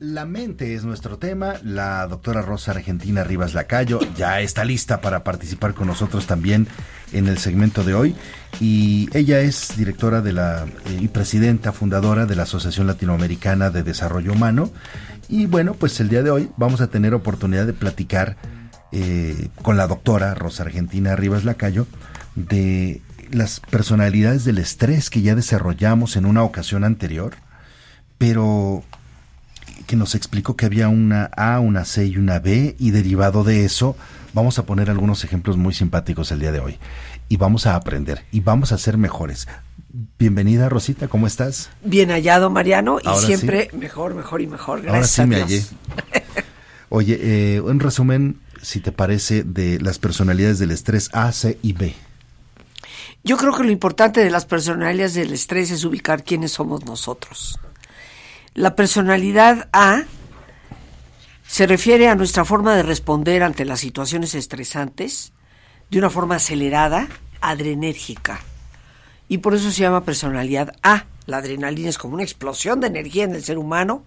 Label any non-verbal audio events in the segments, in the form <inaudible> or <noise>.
La mente es nuestro tema. La doctora Rosa Argentina Rivas Lacayo ya está lista para participar con nosotros también en el segmento de hoy. Y ella es directora de la eh, y presidenta fundadora de la Asociación Latinoamericana de Desarrollo Humano. Y bueno, pues el día de hoy vamos a tener oportunidad de platicar eh, con la doctora Rosa Argentina Rivas Lacayo de las personalidades del estrés que ya desarrollamos en una ocasión anterior, pero que nos explicó que había una A, una C y una B y derivado de eso vamos a poner algunos ejemplos muy simpáticos el día de hoy y vamos a aprender y vamos a ser mejores. Bienvenida Rosita, ¿cómo estás? Bien hallado Mariano y siempre mejor, mejor y mejor. Gracias Ahora sí me hallé. <laughs> Oye, eh, un resumen, si te parece, de las personalidades del estrés A, C y B. Yo creo que lo importante de las personalidades del estrés es ubicar quiénes somos nosotros. La personalidad A se refiere a nuestra forma de responder ante las situaciones estresantes de una forma acelerada, adrenérgica. Y por eso se llama personalidad A. La adrenalina es como una explosión de energía en el ser humano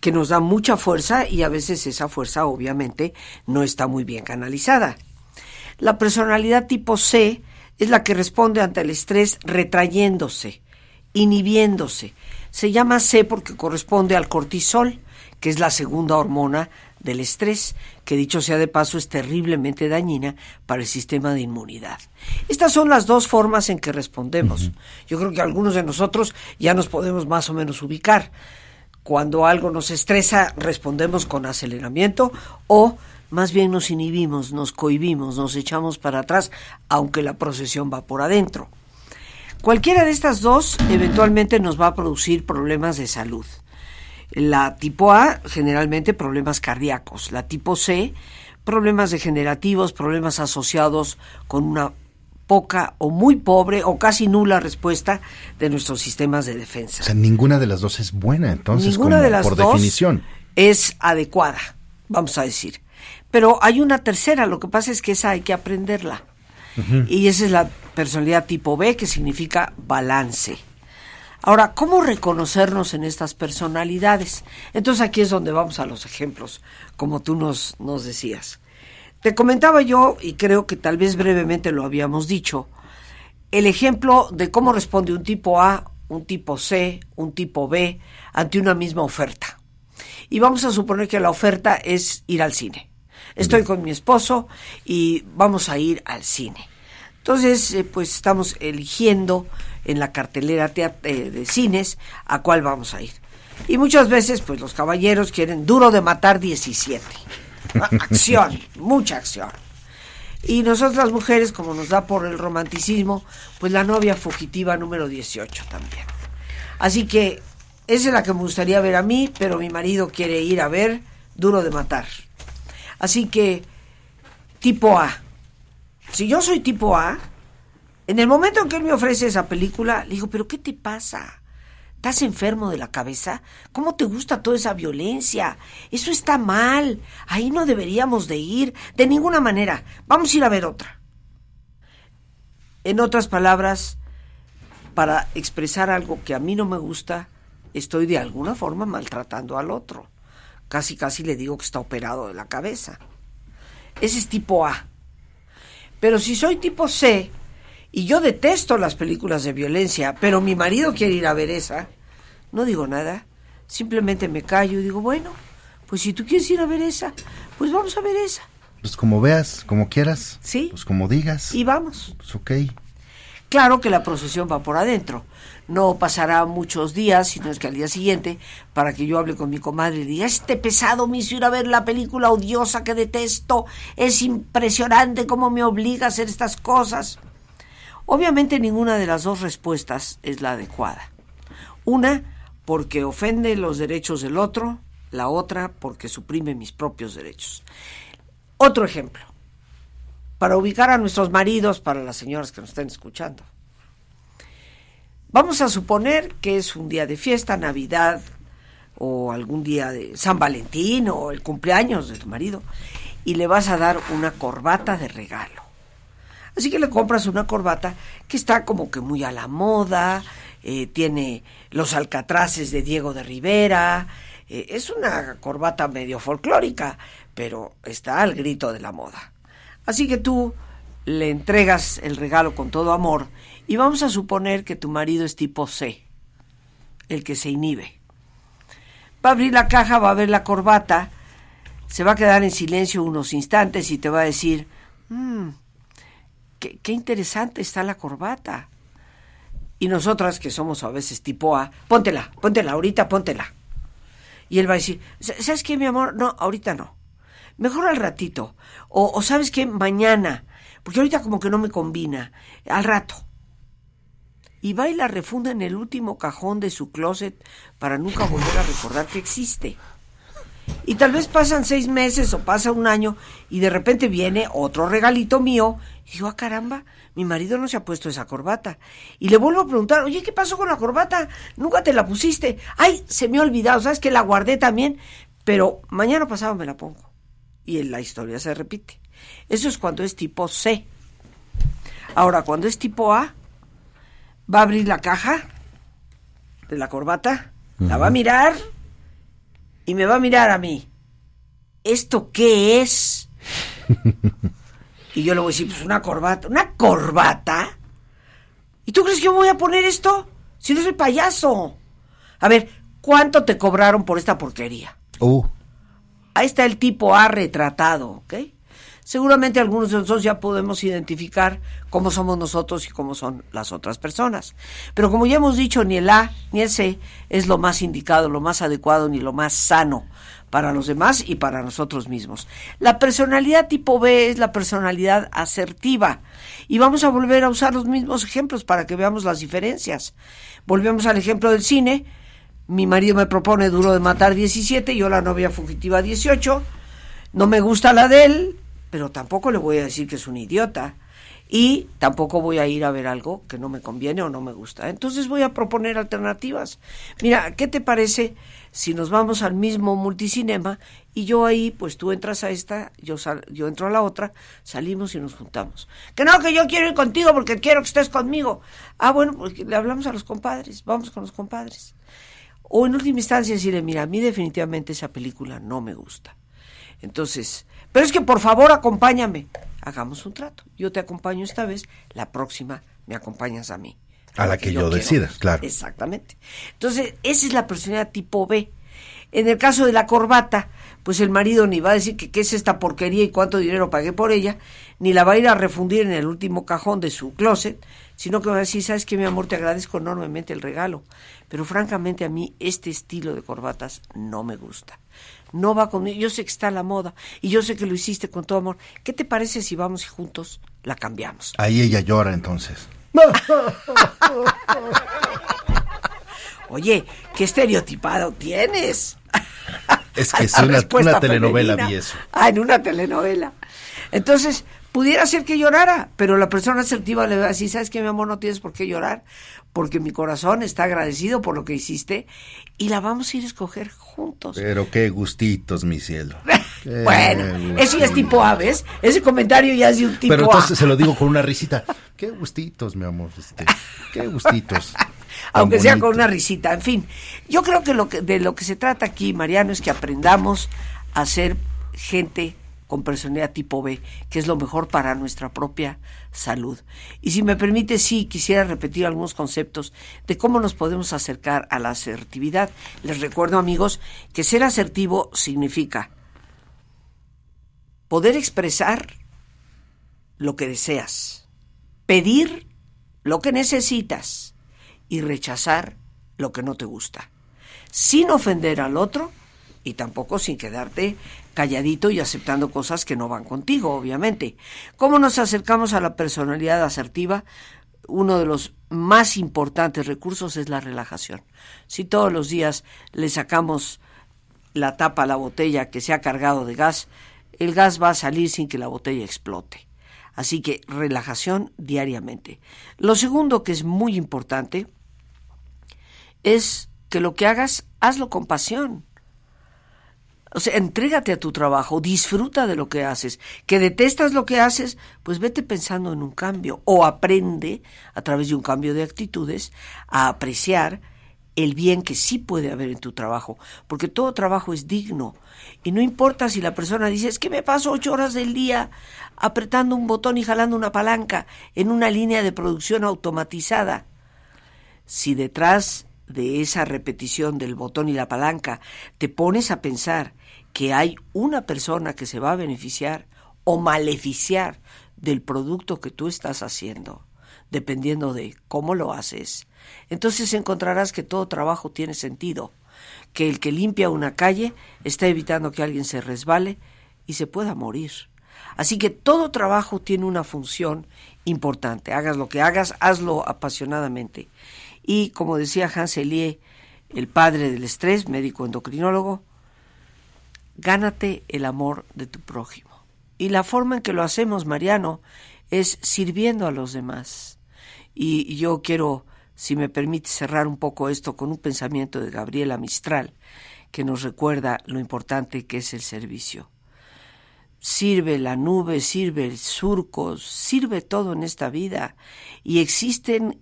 que nos da mucha fuerza y a veces esa fuerza obviamente no está muy bien canalizada. La personalidad tipo C es la que responde ante el estrés retrayéndose, inhibiéndose, se llama C porque corresponde al cortisol, que es la segunda hormona del estrés, que dicho sea de paso es terriblemente dañina para el sistema de inmunidad. Estas son las dos formas en que respondemos. Yo creo que algunos de nosotros ya nos podemos más o menos ubicar. Cuando algo nos estresa, respondemos con aceleramiento o más bien nos inhibimos, nos cohibimos, nos echamos para atrás, aunque la procesión va por adentro. Cualquiera de estas dos eventualmente nos va a producir problemas de salud. La tipo A, generalmente problemas cardíacos. La tipo C, problemas degenerativos, problemas asociados con una poca o muy pobre o casi nula respuesta de nuestros sistemas de defensa. O sea, ninguna de las dos es buena, entonces, ninguna de las por dos definición. Es adecuada, vamos a decir. Pero hay una tercera, lo que pasa es que esa hay que aprenderla. Y esa es la personalidad tipo B, que significa balance. Ahora, ¿cómo reconocernos en estas personalidades? Entonces aquí es donde vamos a los ejemplos, como tú nos, nos decías. Te comentaba yo, y creo que tal vez brevemente lo habíamos dicho, el ejemplo de cómo responde un tipo A, un tipo C, un tipo B ante una misma oferta. Y vamos a suponer que la oferta es ir al cine. Estoy con mi esposo y vamos a ir al cine. Entonces, eh, pues estamos eligiendo en la cartelera eh, de cines a cuál vamos a ir. Y muchas veces, pues los caballeros quieren duro de matar 17. <laughs> Acción, mucha acción. Y nosotros las mujeres, como nos da por el romanticismo, pues la novia fugitiva número 18 también. Así que esa es la que me gustaría ver a mí, pero mi marido quiere ir a ver Duro de Matar. Así que, tipo A. Si yo soy tipo A, en el momento en que él me ofrece esa película, le digo, pero ¿qué te pasa? ¿Estás enfermo de la cabeza? ¿Cómo te gusta toda esa violencia? Eso está mal. Ahí no deberíamos de ir. De ninguna manera. Vamos a ir a ver otra. En otras palabras, para expresar algo que a mí no me gusta, estoy de alguna forma maltratando al otro. Casi, casi le digo que está operado de la cabeza. Ese es tipo A. Pero si soy tipo C, y yo detesto las películas de violencia, pero mi marido quiere ir a ver esa, no digo nada, simplemente me callo y digo, bueno, Pues si tú quieres ir a ver esa, pues vamos a ver esa. Pues como veas, como quieras. Sí. Pues como digas. Y vamos. Pues ok. Claro que la procesión va por adentro. No pasará muchos días, sino es que al día siguiente, para que yo hable con mi comadre y diga, este pesado me hizo ir a ver la película odiosa que detesto, es impresionante cómo me obliga a hacer estas cosas. Obviamente ninguna de las dos respuestas es la adecuada. Una, porque ofende los derechos del otro, la otra, porque suprime mis propios derechos. Otro ejemplo, para ubicar a nuestros maridos, para las señoras que nos estén escuchando. Vamos a suponer que es un día de fiesta, Navidad, o algún día de San Valentín, o el cumpleaños de tu marido, y le vas a dar una corbata de regalo. Así que le compras una corbata que está como que muy a la moda, eh, tiene los alcatraces de Diego de Rivera, eh, es una corbata medio folclórica, pero está al grito de la moda. Así que tú le entregas el regalo con todo amor y vamos a suponer que tu marido es tipo C, el que se inhibe. Va a abrir la caja, va a ver la corbata, se va a quedar en silencio unos instantes y te va a decir, mmm, qué, interesante está la corbata. Y nosotras, que somos a veces tipo A, póntela, póntela, ahorita póntela. Y él va a decir, ¿sabes qué, mi amor? No, ahorita no. Mejor al ratito. O, ¿sabes qué? Mañana. Porque ahorita como que no me combina. Al rato. Y va y la refunda en el último cajón de su closet para nunca volver a recordar que existe. Y tal vez pasan seis meses o pasa un año y de repente viene otro regalito mío. Y digo, ah, caramba, mi marido no se ha puesto esa corbata. Y le vuelvo a preguntar, oye, ¿qué pasó con la corbata? Nunca te la pusiste. Ay, se me ha olvidado, ¿sabes que la guardé también? Pero mañana pasado me la pongo. Y en la historia se repite. Eso es cuando es tipo C. Ahora, cuando es tipo A, va a abrir la caja de la corbata, la va a mirar y me va a mirar a mí. ¿Esto qué es? y yo le voy a decir, pues una corbata. ¿Una corbata? ¿Y tú crees que yo voy a poner esto? Si no soy payaso. A ver, ¿cuánto te cobraron por esta porquería? Uh. Ahí está el tipo A retratado, ¿ok? Seguramente algunos de nosotros ya podemos identificar cómo somos nosotros y cómo son las otras personas. Pero como ya hemos dicho, ni el A ni el C es lo más indicado, lo más adecuado ni lo más sano para los demás y para nosotros mismos. La personalidad tipo B es la personalidad asertiva. Y vamos a volver a usar los mismos ejemplos para que veamos las diferencias. Volvemos al ejemplo del cine. Mi marido me propone Duro de Matar 17, yo la novia fugitiva 18. No me gusta la de él, pero tampoco le voy a decir que es un idiota. Y tampoco voy a ir a ver algo que no me conviene o no me gusta. Entonces voy a proponer alternativas. Mira, ¿qué te parece si nos vamos al mismo multicinema y yo ahí, pues tú entras a esta, yo, sal, yo entro a la otra, salimos y nos juntamos? Que no, que yo quiero ir contigo porque quiero que estés conmigo. Ah, bueno, pues le hablamos a los compadres, vamos con los compadres. O en última instancia decirle, mira, a mí definitivamente esa película no me gusta. Entonces, pero es que por favor acompáñame. Hagamos un trato. Yo te acompaño esta vez, la próxima me acompañas a mí. A la que, yo, yo decida, claro. Exactamente. Entonces, esa es la personalidad tipo B. En el caso de la corbata, pues el marido ni va a decir que qué es esta porquería y cuánto dinero pagué por ella, ni la va a ir a refundir en el último cajón de su closet, sino que va a decir, sabes que mi amor, te agradezco enormemente el regalo, pero francamente a mí este estilo de corbatas no me gusta. No va conmigo, yo sé que está a la moda y yo sé que lo hiciste con todo amor. ¿Qué te parece si vamos y juntos la cambiamos? Ahí ella llora entonces. <laughs> Oye, qué estereotipado tienes. Es que <laughs> es una, una telenovela vi eso. Ah, en una telenovela. Entonces, pudiera ser que llorara, pero la persona asertiva le va a decir, ¿sabes qué, mi amor? No tienes por qué llorar, porque mi corazón está agradecido por lo que hiciste y la vamos a ir a escoger juntos. Pero qué gustitos, mi cielo. <laughs> bueno, eso ya es tipo A, ¿ves? Ese comentario ya es de un tipo Pero entonces se lo digo con una risita. Qué gustitos, mi amor. Este, qué gustitos. <laughs> Aunque sea con una risita. En fin, yo creo que, lo que de lo que se trata aquí, Mariano, es que aprendamos a ser gente con personalidad tipo B, que es lo mejor para nuestra propia salud. Y si me permite, sí, quisiera repetir algunos conceptos de cómo nos podemos acercar a la asertividad. Les recuerdo, amigos, que ser asertivo significa poder expresar lo que deseas, pedir lo que necesitas y rechazar lo que no te gusta, sin ofender al otro y tampoco sin quedarte calladito y aceptando cosas que no van contigo, obviamente. ¿Cómo nos acercamos a la personalidad asertiva? Uno de los más importantes recursos es la relajación. Si todos los días le sacamos la tapa a la botella que se ha cargado de gas, el gas va a salir sin que la botella explote. Así que relajación diariamente. Lo segundo que es muy importante es que lo que hagas, hazlo con pasión. O sea, entrégate a tu trabajo, disfruta de lo que haces. Que detestas lo que haces, pues vete pensando en un cambio o aprende a través de un cambio de actitudes a apreciar el bien que sí puede haber en tu trabajo, porque todo trabajo es digno. Y no importa si la persona dice, es que me paso ocho horas del día apretando un botón y jalando una palanca en una línea de producción automatizada. Si detrás de esa repetición del botón y la palanca te pones a pensar que hay una persona que se va a beneficiar o maleficiar del producto que tú estás haciendo, dependiendo de cómo lo haces, entonces encontrarás que todo trabajo tiene sentido, que el que limpia una calle está evitando que alguien se resbale y se pueda morir. Así que todo trabajo tiene una función importante. Hagas lo que hagas, hazlo apasionadamente. Y como decía Hans Elie, el padre del estrés, médico endocrinólogo, gánate el amor de tu prójimo. Y la forma en que lo hacemos, Mariano, es sirviendo a los demás. Y yo quiero, si me permite cerrar un poco esto con un pensamiento de Gabriela Mistral, que nos recuerda lo importante que es el servicio. Sirve la nube, sirve el surco, sirve todo en esta vida y existen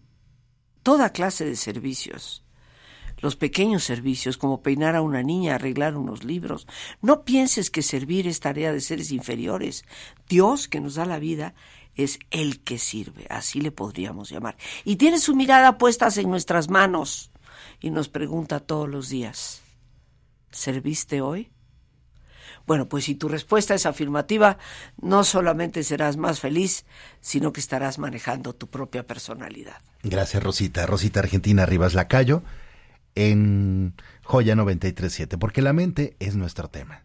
toda clase de servicios los pequeños servicios como peinar a una niña, arreglar unos libros. No pienses que servir es tarea de seres inferiores. Dios que nos da la vida es el que sirve, así le podríamos llamar. Y tiene su mirada puesta en nuestras manos y nos pregunta todos los días, ¿serviste hoy? Bueno, pues si tu respuesta es afirmativa, no solamente serás más feliz, sino que estarás manejando tu propia personalidad. Gracias, Rosita. Rosita Argentina Rivas Lacayo en Joya 937, porque la mente es nuestro tema.